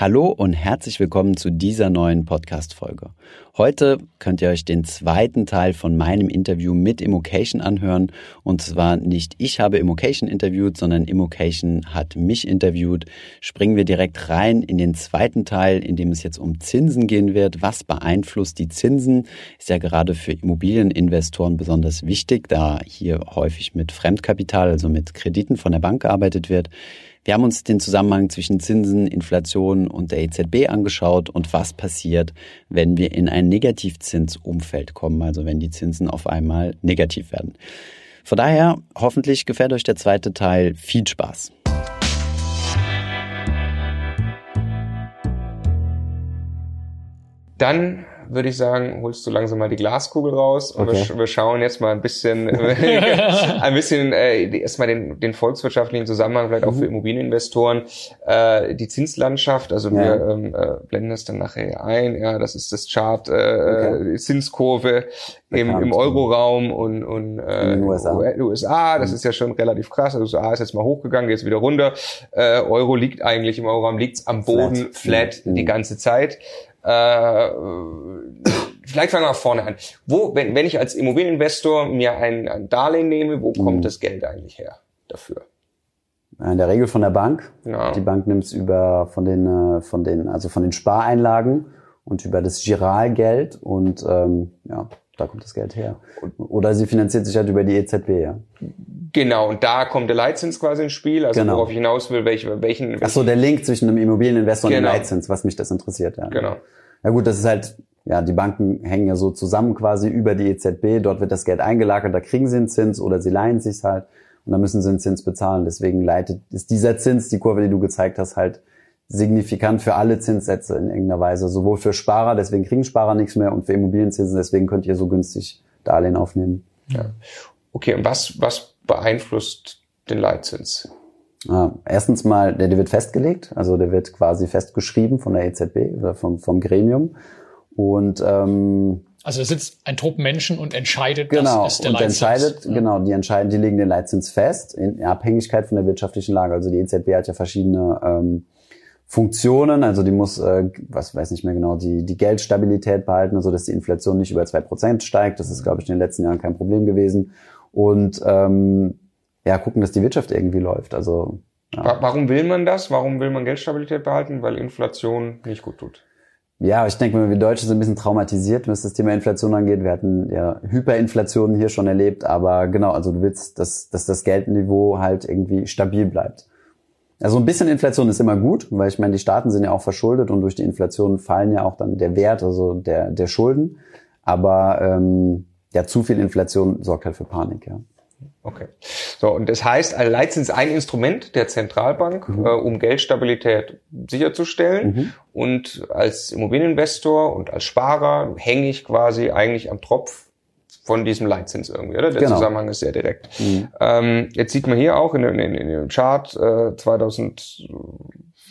Hallo und herzlich willkommen zu dieser neuen Podcast-Folge. Heute könnt ihr euch den zweiten Teil von meinem Interview mit Immocation anhören. Und zwar nicht ich habe Immocation interviewt, sondern Immocation hat mich interviewt. Springen wir direkt rein in den zweiten Teil, in dem es jetzt um Zinsen gehen wird. Was beeinflusst die Zinsen? Ist ja gerade für Immobilieninvestoren besonders wichtig, da hier häufig mit Fremdkapital, also mit Krediten von der Bank gearbeitet wird. Wir haben uns den Zusammenhang zwischen Zinsen, Inflation und der EZB angeschaut und was passiert, wenn wir in ein Negativzinsumfeld kommen, also wenn die Zinsen auf einmal negativ werden. Von daher, hoffentlich gefällt euch der zweite Teil. Viel Spaß. Dann würde ich sagen, holst du langsam mal die Glaskugel raus und okay. wir, wir, schauen jetzt mal ein bisschen, ein bisschen äh, erstmal den, den volkswirtschaftlichen Zusammenhang, vielleicht auch für mhm. Immobilieninvestoren, äh, die Zinslandschaft. Also ja. wir ähm, äh, blenden das dann nachher ein. Ja, das ist das Chart, äh, okay. Zinskurve im, im Euroraum und, und äh, in USA. USA. Das mhm. ist ja schon relativ krass. Also USA ist jetzt mal hochgegangen, jetzt wieder runter. Äh, Euro liegt eigentlich im Euroraum, liegt am Boden flat, flat mhm. die ganze Zeit. Äh, vielleicht fangen wir vorne an. Wo, wenn, wenn ich als Immobilieninvestor mir ein, ein Darlehen nehme, wo kommt mhm. das Geld eigentlich her dafür? In der Regel von der Bank. Genau. Die Bank nimmt es über von den, äh, von den, also von den Spareinlagen und über das Giralgeld und ähm, ja, da kommt das Geld her. Oder sie finanziert sich halt über die EZB, ja. Genau, und da kommt der Leitzins quasi ins Spiel, also genau. worauf ich hinaus will, welche, welchen, welchen... Ach so, der Link zwischen einem Immobilieninvestor genau. und dem genau. Leitzins, was mich das interessiert, ja. Genau. Ja gut, das ist halt, ja, die Banken hängen ja so zusammen quasi über die EZB, dort wird das Geld eingelagert, da kriegen sie einen Zins oder sie leihen sich halt und dann müssen sie einen Zins bezahlen. Deswegen leitet, ist dieser Zins, die Kurve, die du gezeigt hast, halt signifikant für alle Zinssätze in irgendeiner Weise, sowohl für Sparer, deswegen kriegen Sparer nichts mehr und für Immobilienzinsen, deswegen könnt ihr so günstig Darlehen aufnehmen. Ja. Okay, und was, was beeinflusst den Leitzins? Ah, erstens mal, der, der wird festgelegt, also der wird quasi festgeschrieben von der EZB oder vom, vom Gremium. Und ähm, also da sitzt ein Trupp Menschen und entscheidet, genau, das ist der und Leitzins. entscheidet, ja. genau, die entscheiden, die legen den Leitzins fest in Abhängigkeit von der wirtschaftlichen Lage. Also die EZB hat ja verschiedene ähm, Funktionen, also die muss, äh, was weiß nicht mehr genau, die, die Geldstabilität behalten, so dass die Inflation nicht über zwei Prozent steigt. Das ist, glaube ich, in den letzten Jahren kein Problem gewesen. Und ähm, ja, gucken, dass die Wirtschaft irgendwie läuft. Also ja. Warum will man das? Warum will man Geldstabilität behalten? Weil Inflation nicht gut tut. Ja, ich denke, wir Deutsche sind ein bisschen traumatisiert, was das Thema Inflation angeht. Wir hatten ja Hyperinflationen hier schon erlebt, aber genau, also du willst, dass, dass das Geldniveau halt irgendwie stabil bleibt. Also ein bisschen Inflation ist immer gut, weil ich meine, die Staaten sind ja auch verschuldet und durch die Inflation fallen ja auch dann der Wert, also der, der Schulden. Aber ähm, ja, zu viel Inflation sorgt halt für Panik, ja. Okay. So, und das heißt, ein Leitzins ist ein Instrument der Zentralbank, mhm. äh, um Geldstabilität sicherzustellen. Mhm. Und als Immobilieninvestor und als Sparer hänge ich quasi eigentlich am Tropf von diesem Leitzins irgendwie, oder? Der genau. Zusammenhang ist sehr direkt. Mhm. Ähm, jetzt sieht man hier auch in, in, in dem Chart äh,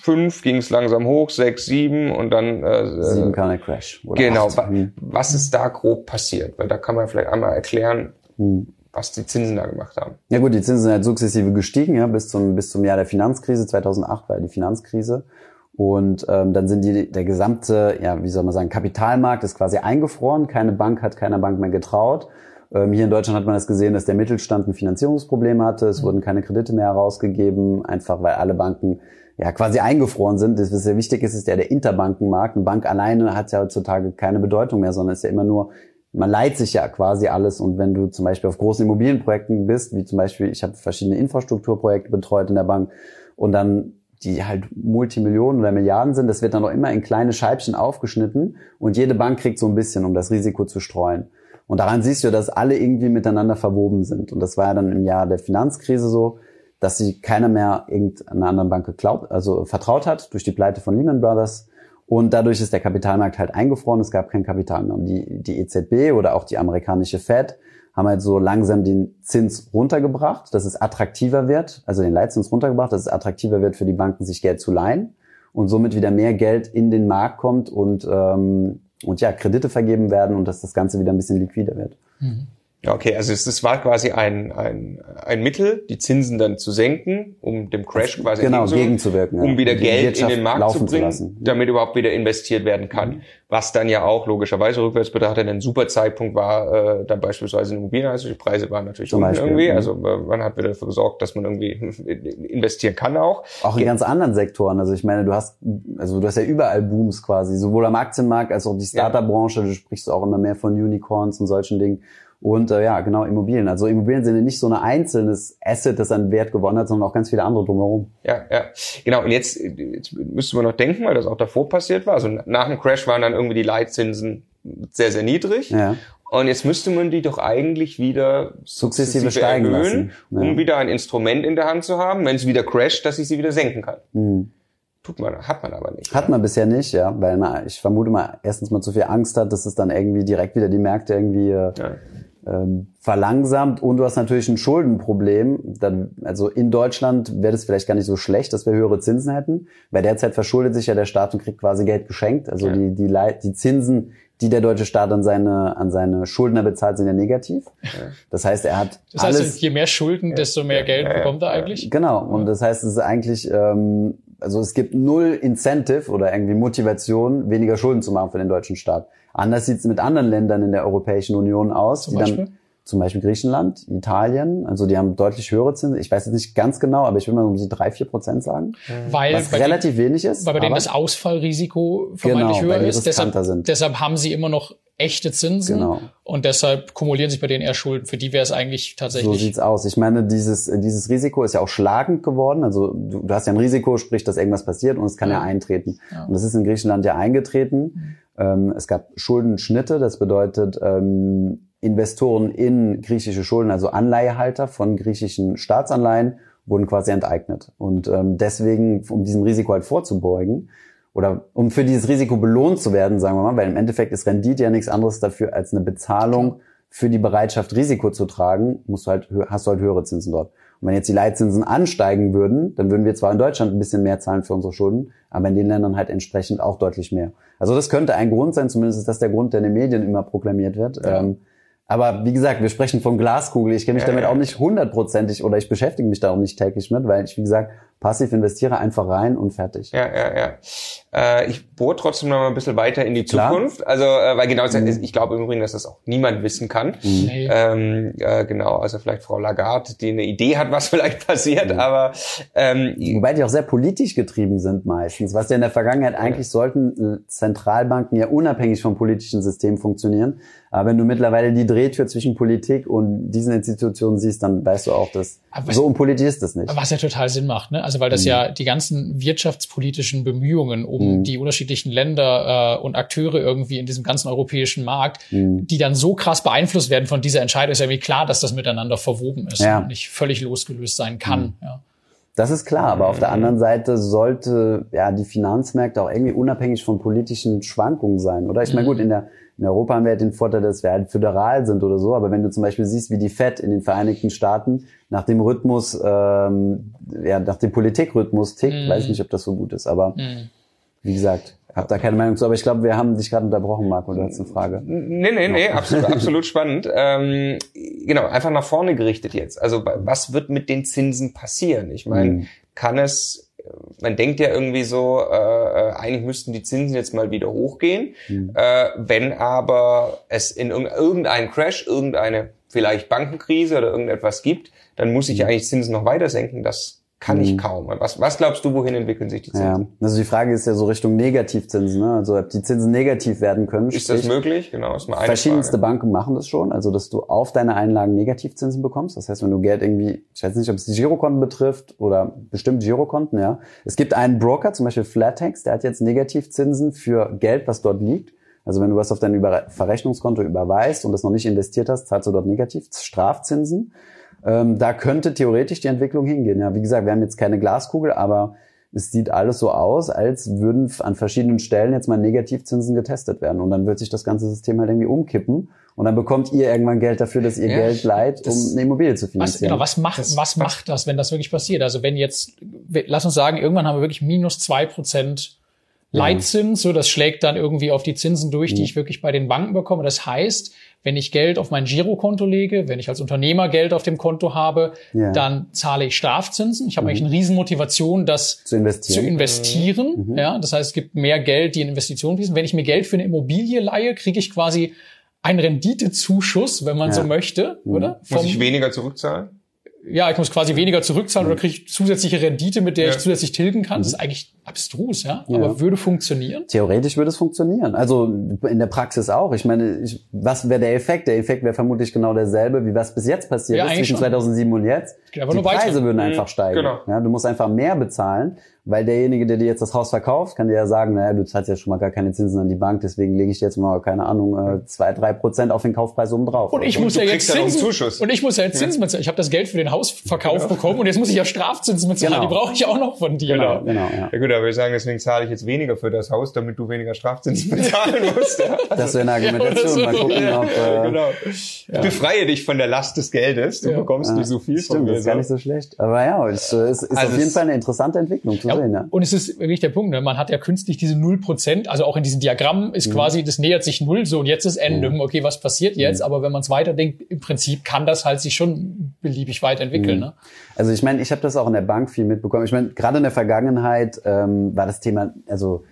2005 ging es langsam hoch, 6, 7 und dann äh, 7 kann ein Crash. Oder genau. Wa mhm. was ist da grob passiert? Weil da kann man vielleicht einmal erklären, mhm was die Zinsen da gemacht haben. Ja gut, die Zinsen sind halt sukzessive gestiegen, ja, bis zum, bis zum Jahr der Finanzkrise. 2008 war ja die Finanzkrise. Und ähm, dann sind die, der gesamte, ja, wie soll man sagen, Kapitalmarkt ist quasi eingefroren. Keine Bank hat keiner Bank mehr getraut. Ähm, hier in Deutschland hat man das gesehen, dass der Mittelstand ein Finanzierungsproblem hatte. Es mhm. wurden keine Kredite mehr herausgegeben, einfach weil alle Banken ja quasi eingefroren sind. Das, was sehr wichtig ist, ist ja der Interbankenmarkt. Eine Bank alleine hat ja heutzutage keine Bedeutung mehr, sondern ist ja immer nur man leiht sich ja quasi alles und wenn du zum Beispiel auf großen Immobilienprojekten bist, wie zum Beispiel, ich habe verschiedene Infrastrukturprojekte betreut in der Bank und dann die halt Multimillionen oder Milliarden sind, das wird dann auch immer in kleine Scheibchen aufgeschnitten und jede Bank kriegt so ein bisschen, um das Risiko zu streuen. Und daran siehst du, dass alle irgendwie miteinander verwoben sind. Und das war ja dann im Jahr der Finanzkrise so, dass sich keiner mehr irgendeiner anderen Bank geglaubt, also vertraut hat durch die Pleite von Lehman Brothers und dadurch ist der Kapitalmarkt halt eingefroren, es gab kein Kapital mehr. Und die, die EZB oder auch die amerikanische Fed haben halt so langsam den Zins runtergebracht, dass es attraktiver wird, also den Leitzins runtergebracht, dass es attraktiver wird für die Banken, sich Geld zu leihen und somit wieder mehr Geld in den Markt kommt und, ähm, und ja, Kredite vergeben werden und dass das Ganze wieder ein bisschen liquider wird. Mhm. Okay, also es, es war quasi ein, ein, ein Mittel, die Zinsen dann zu senken, um dem Crash quasi genau, gegenzuwirken, um wieder Geld in den Markt zu bringen, zu damit überhaupt wieder investiert werden kann. Mhm. Was dann ja auch logischerweise rückwärts betrachtet ein super Zeitpunkt war, äh, dann beispielsweise Immobilien, also die Preise waren natürlich Zum Beispiel, irgendwie, mhm. also äh, man hat wieder dafür gesorgt, dass man irgendwie investieren kann auch. Auch in ganz anderen Sektoren, also ich meine, du hast, also du hast ja überall Booms quasi, sowohl am Aktienmarkt als auch die Startup-Branche, du sprichst auch immer mehr von Unicorns und solchen Dingen. Und äh, ja, genau, Immobilien. Also Immobilien sind ja nicht so ein einzelnes Asset, das an Wert gewonnen hat, sondern auch ganz viele andere drumherum. Ja, ja. Genau, und jetzt, jetzt müsste man noch denken, weil das auch davor passiert war. Also nach dem Crash waren dann irgendwie die Leitzinsen sehr, sehr niedrig. Ja. Und jetzt müsste man die doch eigentlich wieder sukzessive, steigen erhöhen, lassen. Ja. um wieder ein Instrument in der Hand zu haben, wenn es wieder crasht, dass ich sie wieder senken kann. Mhm. Tut man, hat man aber nicht. Hat man bisher nicht, ja, weil man, ich vermute mal, erstens mal zu viel Angst hat, dass es dann irgendwie direkt wieder die Märkte irgendwie äh, ja ähm, verlangsamt und du hast natürlich ein Schuldenproblem. Dann, also in Deutschland wäre das vielleicht gar nicht so schlecht, dass wir höhere Zinsen hätten, weil derzeit verschuldet sich ja der Staat und kriegt quasi Geld geschenkt. Also ja. die, die, die Zinsen, die der deutsche Staat an seine, an seine Schuldner bezahlt, sind ja negativ. Ja. Das heißt, er hat Das heißt, alles, je mehr Schulden, desto mehr Geld bekommt er eigentlich? Genau. Und das heißt, es ist eigentlich, ähm, also es gibt null Incentive oder irgendwie Motivation, weniger Schulden zu machen für den deutschen Staat. Anders sieht es mit anderen Ländern in der Europäischen Union aus, zum die Beispiel? dann zum Beispiel Griechenland, Italien, also die haben deutlich höhere Zinsen. Ich weiß jetzt nicht ganz genau, aber ich will mal um die drei, vier Prozent sagen. Weil was relativ denen, wenig ist. Weil bei denen das Ausfallrisiko vermeintlich genau, höher ist. Deshalb, sind. deshalb haben sie immer noch echte Zinsen genau. und deshalb kumulieren sich bei denen eher Schulden. Für die wäre es eigentlich tatsächlich. So sieht's aus. Ich meine, dieses dieses Risiko ist ja auch schlagend geworden. Also du, du hast ja ein Risiko, sprich, dass irgendwas passiert und es kann ja, ja eintreten. Ja. Und das ist in Griechenland ja eingetreten. Mhm. Ähm, es gab Schuldenschnitte, das bedeutet ähm, Investoren in griechische Schulden, also Anleihehalter von griechischen Staatsanleihen, wurden quasi enteignet. Und ähm, deswegen, um diesem Risiko halt vorzubeugen, oder um für dieses Risiko belohnt zu werden, sagen wir mal, weil im Endeffekt ist Rendite ja nichts anderes dafür als eine Bezahlung für die Bereitschaft, Risiko zu tragen, musst du halt, hast du halt höhere Zinsen dort. Und wenn jetzt die Leitzinsen ansteigen würden, dann würden wir zwar in Deutschland ein bisschen mehr zahlen für unsere Schulden, aber in den Ländern halt entsprechend auch deutlich mehr. Also das könnte ein Grund sein, zumindest ist das der Grund, der in den Medien immer proklamiert wird. Ja. Ähm, aber wie gesagt, wir sprechen von Glaskugel. Ich kenne mich damit auch nicht hundertprozentig oder ich beschäftige mich da auch nicht täglich mit, weil ich, wie gesagt, passiv investiere einfach rein und fertig. Ja, ja, ja. Äh, ich bohre trotzdem noch mal ein bisschen weiter in die Klar. Zukunft. Also, äh, weil genau, mhm. ich glaube im Übrigen, dass das auch niemand wissen kann. Mhm. Ähm, äh, genau, also vielleicht Frau Lagarde, die eine Idee hat, was vielleicht passiert, mhm. aber ähm, Wobei die auch sehr politisch getrieben sind meistens. Was ja in der Vergangenheit eigentlich sollten Zentralbanken ja unabhängig vom politischen System funktionieren. Aber wenn du mittlerweile die Drehtür zwischen Politik und diesen Institutionen siehst, dann weißt du auch, dass was, so unpolitisch ist das nicht. Was ja total Sinn macht, ne? Also weil das mhm. ja die ganzen wirtschaftspolitischen Bemühungen um mhm. die unterschiedlichen Länder äh, und Akteure irgendwie in diesem ganzen europäischen Markt, mhm. die dann so krass beeinflusst werden von dieser Entscheidung, ist ja wie klar, dass das miteinander verwoben ist ja. und nicht völlig losgelöst sein kann. Mhm. Ja. Das ist klar, aber auf der anderen Seite sollte ja die Finanzmärkte auch irgendwie unabhängig von politischen Schwankungen sein, oder? Ich meine, gut, in der in Europa haben wir halt den Vorteil, dass wir halt föderal sind oder so, aber wenn du zum Beispiel siehst, wie die FED in den Vereinigten Staaten nach dem Rhythmus, ähm, ja, nach dem Politikrhythmus tickt, mm. weiß nicht, ob das so gut ist, aber mm. wie gesagt, hab da keine Meinung zu, aber ich glaube, wir haben dich gerade unterbrochen, Marco, du hast eine Frage. Nee, nee, nee, absolut, absolut spannend. Ähm, genau, einfach nach vorne gerichtet jetzt. Also was wird mit den Zinsen passieren? Ich meine, mm. kann es man denkt ja irgendwie so, äh, äh, eigentlich müssten die Zinsen jetzt mal wieder hochgehen. Mhm. Äh, wenn aber es in irgendeinen Crash, irgendeine vielleicht Bankenkrise oder irgendetwas gibt, dann muss ich mhm. eigentlich Zinsen noch weiter senken. Das kann ich mhm. kaum. Was, was glaubst du, wohin entwickeln sich die Zinsen? Ja, also die Frage ist ja so Richtung Negativzinsen, ne? also ob die Zinsen negativ werden können. Ist das möglich? Genau, ist mal eine Verschiedenste Frage. Banken machen das schon, also dass du auf deine Einlagen Negativzinsen bekommst. Das heißt, wenn du Geld irgendwie, ich weiß nicht, ob es die Girokonten betrifft oder bestimmt Girokonten, ja. Es gibt einen Broker, zum Beispiel Flatex, der hat jetzt Negativzinsen für Geld, was dort liegt. Also wenn du was auf dein Verrechnungskonto überweist und das noch nicht investiert hast, zahlst du dort negativ Strafzinsen. Ähm, da könnte theoretisch die Entwicklung hingehen. Ja, wie gesagt, wir haben jetzt keine Glaskugel, aber es sieht alles so aus, als würden an verschiedenen Stellen jetzt mal Negativzinsen getestet werden. Und dann wird sich das ganze System halt irgendwie umkippen. Und dann bekommt ihr irgendwann Geld dafür, dass ihr ja, Geld leiht, um eine Immobilie zu finanzieren. Was, genau, was macht, das, was macht das, wenn das wirklich passiert? Also wenn jetzt, lass uns sagen, irgendwann haben wir wirklich minus zwei Prozent Leitzins, so das schlägt dann irgendwie auf die Zinsen durch, die ich wirklich bei den Banken bekomme. Das heißt, wenn ich Geld auf mein Girokonto lege, wenn ich als Unternehmer Geld auf dem Konto habe, ja. dann zahle ich Strafzinsen. Ich habe mhm. eigentlich eine Riesenmotivation, das zu investieren. Zu investieren. Mhm. Ja, das heißt, es gibt mehr Geld, die in Investitionen fließen. Wenn ich mir Geld für eine Immobilie leihe, kriege ich quasi einen Renditezuschuss, wenn man ja. so möchte, mhm. oder? Vom, Muss ich weniger zurückzahlen? Ja, ich muss quasi weniger zurückzahlen oder kriege ich zusätzliche Rendite, mit der ja. ich zusätzlich tilgen kann. Das ist eigentlich abstrus, ja? ja, aber würde funktionieren. Theoretisch würde es funktionieren. Also in der Praxis auch. Ich meine, ich, was wäre der Effekt? Der Effekt wäre vermutlich genau derselbe, wie was bis jetzt passiert ja, ist zwischen schon. 2007 und jetzt. Die Preise weiter. würden einfach mhm. steigen. Genau. Ja, du musst einfach mehr bezahlen weil derjenige, der dir jetzt das Haus verkauft, kann dir ja sagen, naja, du zahlst ja schon mal gar keine Zinsen an die Bank, deswegen lege ich dir jetzt mal, keine Ahnung, äh, zwei, drei Prozent auf den Kaufpreis oben drauf. Und ich muss ja jetzt Zinsen, Zuschuss. und ich muss ja jetzt Zinsen bezahlen. Ich habe das Geld für den Hausverkauf genau. bekommen und jetzt muss ich ja Strafzinsen bezahlen. Genau. Die brauche ich auch noch von dir. Genau, genau. Ja. ja gut, aber wir sagen, deswegen zahle ich jetzt weniger für das Haus, damit du weniger Strafzinsen bezahlen musst. Ja. Das wäre eine Argumentation. Mal gucken, ja, ob... Äh, genau. Ja. Befreie dich von der Last des Geldes. Du bekommst nicht so viel Stimmt, von mir. Das ist gar nicht so schlecht. Aber ja, es, es ist also auf jeden Fall eine interessante Entwicklung zu sehen. Ja. Und es ist wirklich der Punkt. Ne? Man hat ja künstlich diese null Prozent, also auch in diesem Diagramm ist mhm. quasi, das nähert sich null, so und jetzt ist Ende. Mhm. Okay, was passiert jetzt? Mhm. Aber wenn man es weiterdenkt, im Prinzip kann das halt sich schon beliebig weiterentwickeln. Mhm. Ne? Also ich meine, ich habe das auch in der Bank viel mitbekommen. Ich meine, gerade in der Vergangenheit ähm, war das Thema, also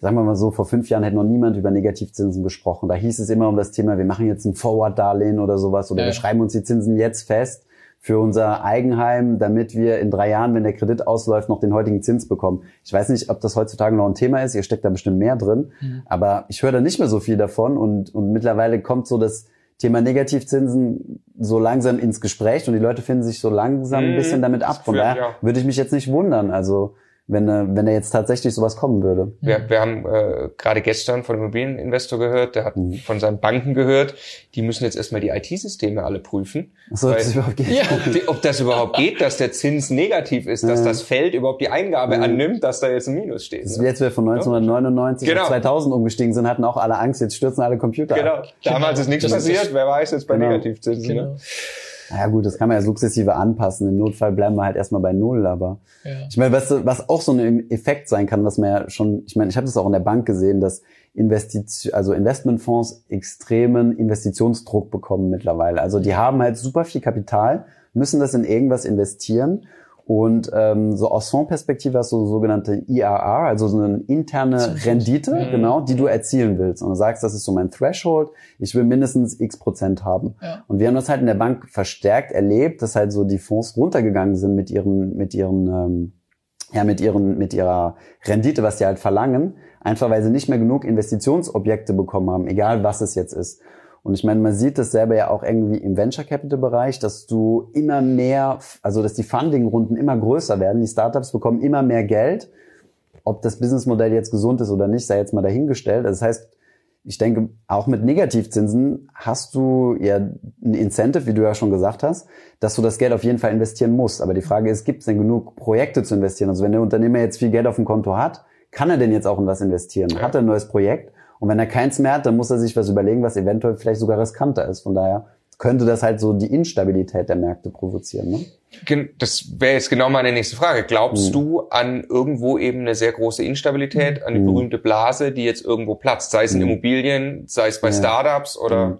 sagen wir mal so, vor fünf Jahren hätte noch niemand über Negativzinsen gesprochen. Da hieß es immer um das Thema, wir machen jetzt ein Forward-Darlehen oder sowas oder ja. wir schreiben uns die Zinsen jetzt fest für unser Eigenheim, damit wir in drei Jahren, wenn der Kredit ausläuft, noch den heutigen Zins bekommen. Ich weiß nicht, ob das heutzutage noch ein Thema ist. Ihr steckt da bestimmt mehr drin. Mhm. Aber ich höre da nicht mehr so viel davon. Und, und mittlerweile kommt so das Thema Negativzinsen so langsam ins Gespräch und die Leute finden sich so langsam ein mhm. bisschen damit ab. Von daher würde ich mich jetzt nicht wundern. Also wenn, äh, wenn da jetzt tatsächlich sowas kommen würde. Wir, wir haben äh, gerade gestern von einem Immobilieninvestor gehört, der hat mhm. von seinen Banken gehört, die müssen jetzt erstmal die IT-Systeme alle prüfen. So, ob das überhaupt geht. Ja, ob das überhaupt geht, dass der Zins negativ ist, dass ja. das Feld überhaupt die Eingabe ja. annimmt, dass da jetzt ein Minus steht. Das ist ne? jetzt wir von 1999 genau. auf 2000 umgestiegen sind, hatten auch alle Angst, jetzt stürzen alle Computer Genau, ab. damals ist nichts passiert, wer weiß jetzt bei genau. Negativzinsen. Ne? Ja gut, das kann man ja sukzessive anpassen. Im Notfall bleiben wir halt erstmal bei Null, aber ja. ich meine, was, was auch so ein Effekt sein kann, was man ja schon, ich meine, ich habe das auch in der Bank gesehen, dass Investition, also Investmentfonds extremen Investitionsdruck bekommen mittlerweile. Also die haben halt super viel Kapital, müssen das in irgendwas investieren und ähm, so aus Fondsperspektive hast du so sogenannte IRR, also so eine interne Rendite, mhm. genau, die du erzielen willst. Und du sagst, das ist so mein Threshold, ich will mindestens x Prozent haben. Ja. Und wir haben das halt in der Bank verstärkt erlebt, dass halt so die Fonds runtergegangen sind mit ihren, mit ihren, ähm, ja, mit ihren, mit ihrer Rendite, was die halt verlangen, einfach weil sie nicht mehr genug Investitionsobjekte bekommen haben, egal was es jetzt ist. Und ich meine, man sieht das selber ja auch irgendwie im Venture Capital Bereich, dass du immer mehr, also dass die Funding-Runden immer größer werden. Die Startups bekommen immer mehr Geld. Ob das Businessmodell jetzt gesund ist oder nicht, sei jetzt mal dahingestellt. Das heißt, ich denke, auch mit Negativzinsen hast du ja ein Incentive, wie du ja schon gesagt hast, dass du das Geld auf jeden Fall investieren musst. Aber die Frage ist, gibt es denn genug Projekte zu investieren? Also wenn der Unternehmer jetzt viel Geld auf dem Konto hat, kann er denn jetzt auch in was investieren? Hat er ein neues Projekt? Und wenn er keins mehr hat, dann muss er sich was überlegen, was eventuell vielleicht sogar riskanter ist. Von daher könnte das halt so die Instabilität der Märkte provozieren. Ne? Das wäre jetzt genau meine nächste Frage. Glaubst hm. du an irgendwo eben eine sehr große Instabilität, an die hm. berühmte Blase, die jetzt irgendwo platzt, sei es in hm. Immobilien, sei es bei ja. Startups oder hm.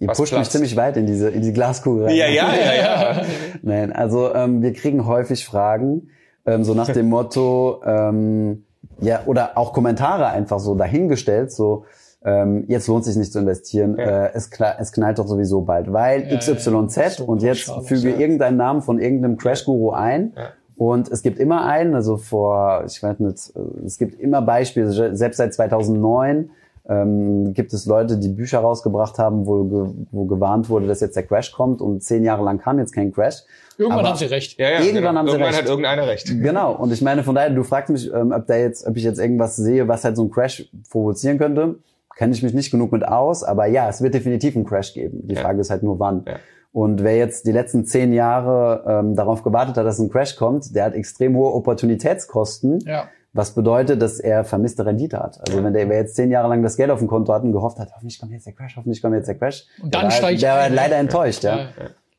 Ihr pusht platzt? mich ziemlich weit in diese in die Glaskugel rein. Ja, ja, ja, ja. Nein, also ähm, wir kriegen häufig Fragen ähm, so nach dem Motto ähm, ja, oder auch Kommentare einfach so dahingestellt, so, ähm, jetzt lohnt sich nicht zu investieren, ja. äh, es, es knallt doch sowieso bald, weil ja, XYZ ja, so und jetzt füge irgendeinen Namen von irgendeinem Crash-Guru ein. Und es gibt immer einen, also vor, ich weiß nicht, es gibt immer Beispiele, selbst seit 2009 ähm, gibt es Leute, die Bücher rausgebracht haben, wo, ge wo gewarnt wurde, dass jetzt der Crash kommt und zehn Jahre lang kam jetzt kein Crash. Irgendwann Aber haben sie recht. Ja, ja, irgendwann genau. haben sie irgendwann recht. hat irgendeiner recht. Genau. Und ich meine, von daher, du fragst mich, ähm, ob da jetzt, ob ich jetzt irgendwas sehe, was halt so ein Crash provozieren könnte. Kenne ich mich nicht genug mit aus, aber ja, es wird definitiv einen Crash geben. Die Frage ist halt nur wann. Ja. Und wer jetzt die letzten zehn Jahre ähm, darauf gewartet hat, dass ein Crash kommt, der hat extrem hohe Opportunitätskosten. Ja was bedeutet, dass er vermisste Rendite hat. Also wenn der jetzt zehn Jahre lang das Geld auf dem Konto hat und gehofft hat, hoffentlich kommt jetzt der Crash, hoffentlich kommt jetzt der Crash. Und dann steigt der war leider enttäuscht, ja. ja.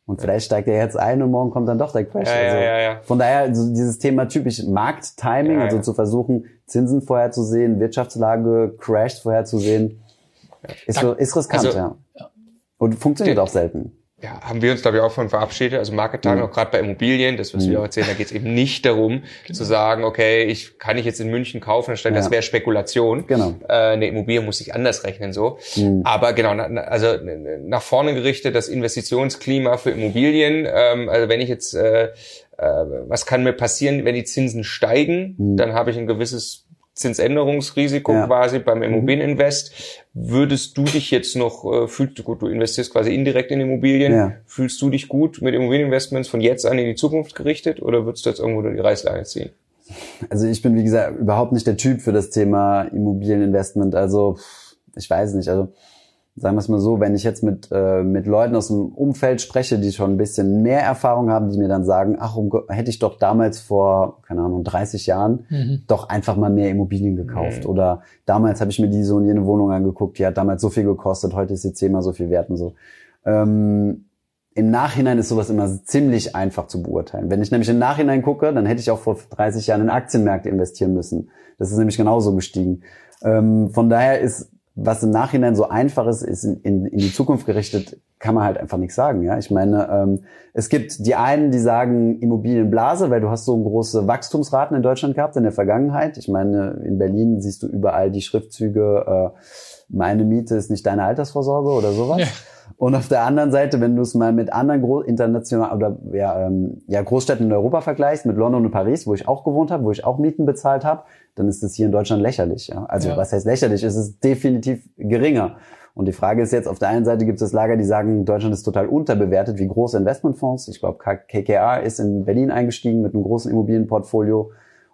Und vielleicht steigt er jetzt ein und morgen kommt dann doch der Crash. Ja, also ja, ja. Von daher also dieses Thema typisch Markttiming, also zu versuchen, Zinsen vorherzusehen, Wirtschaftslage, Crashs vorherzusehen, ist, so, ist riskant, also, ja. Und funktioniert auch selten ja, haben wir uns, glaube ich, auch von verabschiedet. Also Marketing, mhm. auch gerade bei Immobilien, das, was mhm. wir auch erzählen, da geht es eben nicht darum, genau. zu sagen, okay, ich kann ich jetzt in München kaufen, anstatt ja. das wäre Spekulation. Genau. Äh, eine Immobilie muss sich anders rechnen so. Mhm. Aber genau, na, also nach vorne gerichtet, das Investitionsklima für Immobilien, ähm, also wenn ich jetzt äh, äh, was kann mir passieren, wenn die Zinsen steigen, mhm. dann habe ich ein gewisses Zinsänderungsrisiko ja. quasi beim mhm. Immobilieninvest. Würdest du dich jetzt noch, äh, fühlst du gut, du investierst quasi indirekt in Immobilien, ja. fühlst du dich gut mit Immobilieninvestments von jetzt an in die Zukunft gerichtet oder würdest du jetzt irgendwo die Reißleine ziehen? Also ich bin, wie gesagt, überhaupt nicht der Typ für das Thema Immobilieninvestment. Also ich weiß nicht, also sagen wir es mal so, wenn ich jetzt mit, äh, mit Leuten aus dem Umfeld spreche, die schon ein bisschen mehr Erfahrung haben, die mir dann sagen, ach, um, hätte ich doch damals vor, keine Ahnung, 30 Jahren mhm. doch einfach mal mehr Immobilien gekauft. Mhm. Oder damals habe ich mir die so und jene Wohnung angeguckt, die hat damals so viel gekostet, heute ist sie zehnmal so viel wert und so. Ähm, Im Nachhinein ist sowas immer ziemlich einfach zu beurteilen. Wenn ich nämlich im Nachhinein gucke, dann hätte ich auch vor 30 Jahren in Aktienmärkte investieren müssen. Das ist nämlich genauso gestiegen. Ähm, von daher ist was im Nachhinein so einfach ist, ist in, in, in die Zukunft gerichtet, kann man halt einfach nichts sagen. Ja, ich meine, ähm, es gibt die einen, die sagen Immobilienblase, weil du hast so große Wachstumsraten in Deutschland gehabt in der Vergangenheit. Ich meine, in Berlin siehst du überall die Schriftzüge, äh, meine Miete ist nicht deine Altersvorsorge oder sowas. Ja. Und auf der anderen Seite, wenn du es mal mit anderen Gro international oder ja, ähm, ja Großstädten in Europa vergleichst, mit London und Paris, wo ich auch gewohnt habe, wo ich auch Mieten bezahlt habe, dann ist es hier in Deutschland lächerlich. Ja? Also ja. was heißt lächerlich? Es ist definitiv geringer. Und die Frage ist jetzt, auf der einen Seite gibt es Lager, die sagen, Deutschland ist total unterbewertet, wie große Investmentfonds. Ich glaube, KKR ist in Berlin eingestiegen mit einem großen Immobilienportfolio.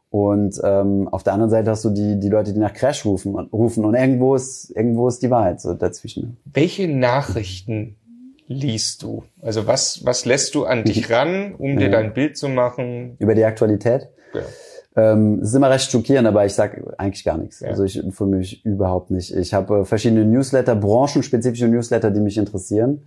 Und ähm, auf der anderen Seite hast du die, die Leute, die nach Crash rufen, rufen. Und irgendwo ist, irgendwo ist die Wahrheit so dazwischen. Welche Nachrichten liest du? Also was, was lässt du an dich ran, um dir dein Bild zu machen? Über die Aktualität? Ja. Ähm, es ist immer recht schockierend, aber ich sage eigentlich gar nichts. Ja. Also ich informiere mich überhaupt nicht. Ich habe äh, verschiedene Newsletter, branchenspezifische Newsletter, die mich interessieren.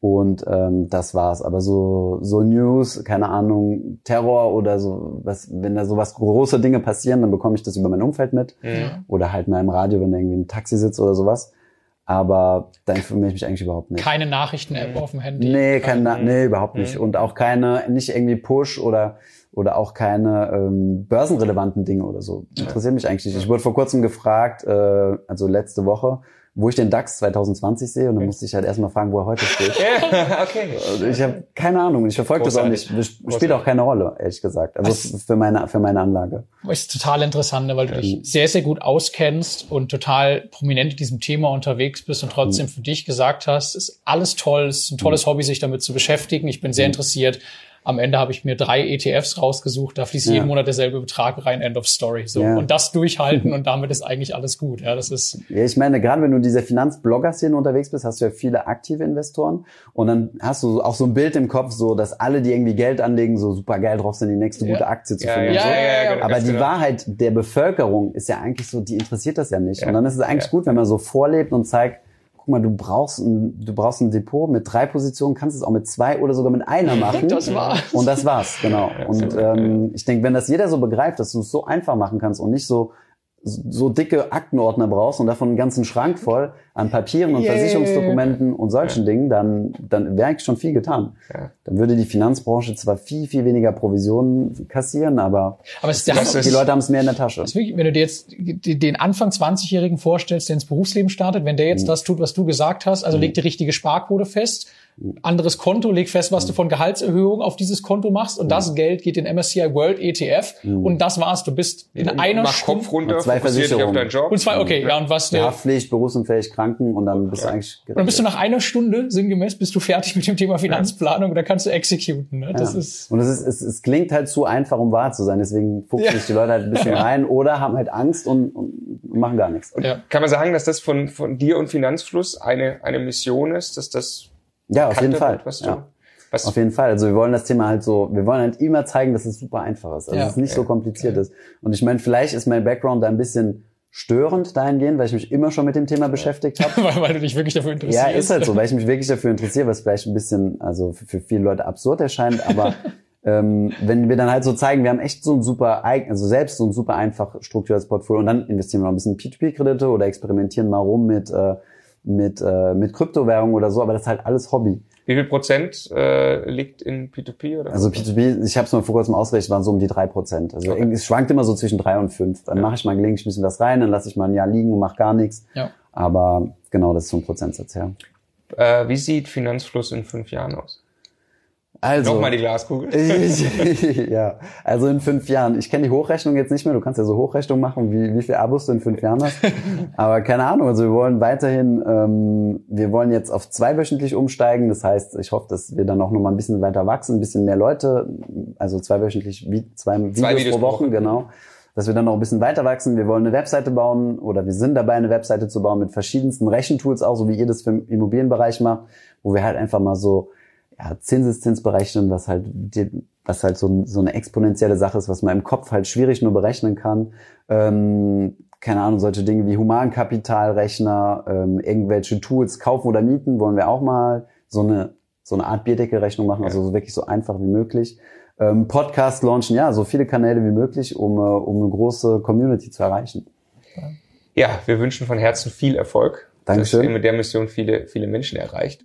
Und ähm, das war's. Aber so so News, keine Ahnung, Terror oder so, was, wenn da sowas große Dinge passieren, dann bekomme ich das über mein Umfeld mit. Ja. Oder halt mal im Radio, wenn da irgendwie ein Taxi sitzt oder sowas. Aber da informiere ich mich eigentlich überhaupt nicht. Keine Nachrichten-App auf dem Handy? Nee, keine, nee, überhaupt nicht. Und auch keine, nicht irgendwie Push oder oder auch keine ähm, börsenrelevanten Dinge oder so. Interessiert mich eigentlich nicht. Ich wurde vor kurzem gefragt, äh, also letzte Woche, wo ich den DAX 2020 sehe und dann musste ich halt erstmal fragen, wo er heute steht. okay. Also ich habe keine Ahnung, ich verfolge das auch nicht. Spielt auch keine Rolle, ehrlich gesagt. Also für meine für meine Anlage. Ist total interessant, ne, weil du dich sehr sehr gut auskennst und total prominent in diesem Thema unterwegs bist und trotzdem mhm. für dich gesagt hast, ist alles toll, ist ein tolles mhm. Hobby, sich damit zu beschäftigen. Ich bin sehr mhm. interessiert am Ende habe ich mir drei ETFs rausgesucht, da fließt ja. jeden Monat derselbe Betrag rein, End of Story. So. Ja. Und das durchhalten und damit ist eigentlich alles gut. Ja, das ist. Ja, ich meine, gerade wenn du in dieser Finanzblogger-Szene unterwegs bist, hast du ja viele aktive Investoren und dann hast du auch so ein Bild im Kopf, so, dass alle, die irgendwie Geld anlegen, so super geil drauf sind, die nächste gute Aktie zu finden. Ja, so. ja, ja, Aber die genau. Wahrheit der Bevölkerung ist ja eigentlich so, die interessiert das ja nicht. Und dann ist es eigentlich gut, wenn man so vorlebt und zeigt, guck mal, du brauchst ein, du brauchst ein Depot mit drei Positionen, kannst es auch mit zwei oder sogar mit einer machen. Das war's. Und das war's, genau. Und ähm, ich denke, wenn das jeder so begreift, dass du es so einfach machen kannst und nicht so so dicke Aktenordner brauchst und davon einen ganzen Schrank voll an Papieren und yeah. Versicherungsdokumenten und solchen ja. Dingen, dann, dann wäre eigentlich schon viel getan. Ja. Dann würde die Finanzbranche zwar viel, viel weniger Provisionen kassieren, aber, aber es, die, die Leute haben es mehr in der Tasche. Wirklich, wenn du dir jetzt den Anfang 20-Jährigen vorstellst, der ins Berufsleben startet, wenn der jetzt mhm. das tut, was du gesagt hast, also mhm. legt die richtige Sparquote fest, anderes Konto, leg fest, was du von Gehaltserhöhung auf dieses Konto machst und das Geld geht in MSCI World ETF und das war's. Du bist in und einer mach Stunde Kopf runter, zwei Versicherungen auf deinen Job. Und zwei, okay, ja, und was der Haftpflicht, berufsunfähig, Kranken und dann bist du eigentlich gerettet. Und dann bist du nach einer Stunde sinngemäß bist du fertig mit dem Thema Finanzplanung und dann kannst du exekuten. Ne? Das ja. ist und es ist es, es klingt halt zu einfach, um wahr zu sein. Deswegen fuchsen ja. sich die Leute halt ein bisschen rein oder haben halt Angst und, und machen gar nichts. Ja. Kann man sagen, dass das von von dir und Finanzfluss eine eine Mission ist, dass das ja, auf jeden Fall. Was du, ja. was auf jeden Fall. Also wir wollen das Thema halt so, wir wollen halt immer zeigen, dass es super einfach ist, also ja, dass es nicht okay. so kompliziert okay. ist. Und ich meine, vielleicht ist mein Background da ein bisschen störend dahingehend, weil ich mich immer schon mit dem Thema beschäftigt habe. weil, weil du dich wirklich dafür interessierst. Ja, ist halt so, weil ich mich wirklich dafür interessiere, was vielleicht ein bisschen, also für, für viele Leute absurd erscheint, aber ähm, wenn wir dann halt so zeigen, wir haben echt so ein super, also selbst so ein super einfach strukturiertes Portfolio und dann investieren wir noch ein bisschen P2P-Kredite oder experimentieren mal rum mit, äh, mit, äh, mit Kryptowährungen oder so, aber das ist halt alles Hobby. Wie viel Prozent äh, liegt in P2P? Oder also P2P, ich habe es mal vor kurzem ausgerechnet, waren so um die drei Prozent. Also okay. es schwankt immer so zwischen drei und fünf. Dann ja. mache ich mal gelegentlich ein bisschen was rein, dann lasse ich mal ein Jahr liegen und mache gar nichts. Ja. Aber genau, das ist so ein Prozentsatz, ja. Äh, wie sieht Finanzfluss in fünf Jahren aus? Also, Nochmal die Glaskugel. ja, also in fünf Jahren. Ich kenne die Hochrechnung jetzt nicht mehr. Du kannst ja so Hochrechnung machen, wie, wie viel Abos du in fünf Jahren hast. Aber keine Ahnung. Also wir wollen weiterhin, ähm, wir wollen jetzt auf zweiwöchentlich umsteigen. Das heißt, ich hoffe, dass wir dann auch noch mal ein bisschen weiter wachsen, ein bisschen mehr Leute, also zweiwöchentlich, wie, zwei, Videos, zwei Videos pro Woche, genau. Dass wir dann noch ein bisschen weiter wachsen. Wir wollen eine Webseite bauen oder wir sind dabei, eine Webseite zu bauen mit verschiedensten Rechentools, auch so wie ihr das für den Immobilienbereich macht, wo wir halt einfach mal so ja, Zinseszins berechnen, was halt, was halt so, so eine exponentielle Sache ist, was man im Kopf halt schwierig nur berechnen kann. Ähm, keine Ahnung, solche Dinge wie Humankapitalrechner, ähm, irgendwelche Tools kaufen oder mieten, wollen wir auch mal so eine, so eine Art Bierdeckelrechnung machen, also so wirklich so einfach wie möglich. Ähm, Podcast launchen, ja, so viele Kanäle wie möglich, um, äh, um eine große Community zu erreichen. Ja, wir wünschen von Herzen viel Erfolg. Dankeschön. Dass ihr mit der Mission viele, viele Menschen erreicht.